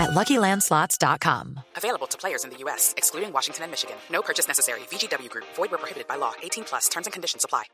at LuckyLandSlots.com. Available to players in the U.S., excluding Washington and Michigan. No purchase necessary. VGW Group. Void where prohibited by law. 18 plus. Terms and conditions apply.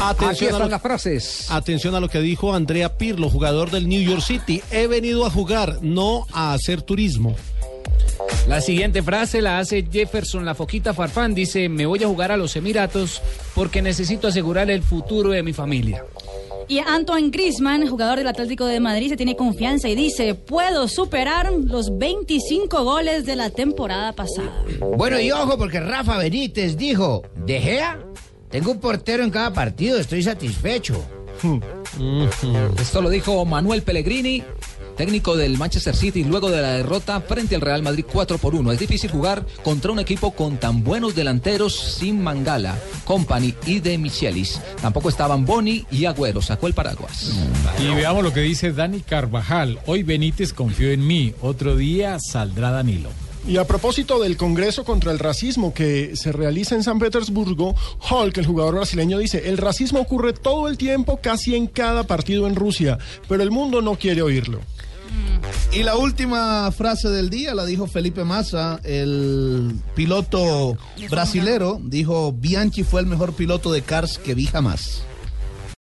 Atención a, lo, las frases. atención a lo que dijo Andrea Pirlo, jugador del New York City. He venido a jugar, no a hacer turismo. La siguiente frase la hace Jefferson La Foquita Farfán. Dice, me voy a jugar a los Emiratos porque necesito asegurar el futuro de mi familia. Y Antoine Griezmann, jugador del Atlético de Madrid, se tiene confianza y dice, puedo superar los 25 goles de la temporada pasada. Bueno, y ojo, porque Rafa Benítez dijo, De Gea, tengo un portero en cada partido, estoy satisfecho. Esto lo dijo Manuel Pellegrini, técnico del Manchester City, luego de la derrota frente al Real Madrid 4 por 1. Es difícil jugar contra un equipo con tan buenos delanteros sin Mangala, Company y de Michelis. Tampoco estaban Boni y Agüero. Sacó el paraguas. Y veamos lo que dice Dani Carvajal. Hoy Benítez confió en mí. Otro día saldrá Danilo. Y a propósito del Congreso contra el Racismo que se realiza en San Petersburgo, Hulk, el jugador brasileño, dice, el racismo ocurre todo el tiempo, casi en cada partido en Rusia, pero el mundo no quiere oírlo. Y la última frase del día la dijo Felipe Massa, el piloto brasilero. Dijo, Bianchi fue el mejor piloto de cars que vi jamás.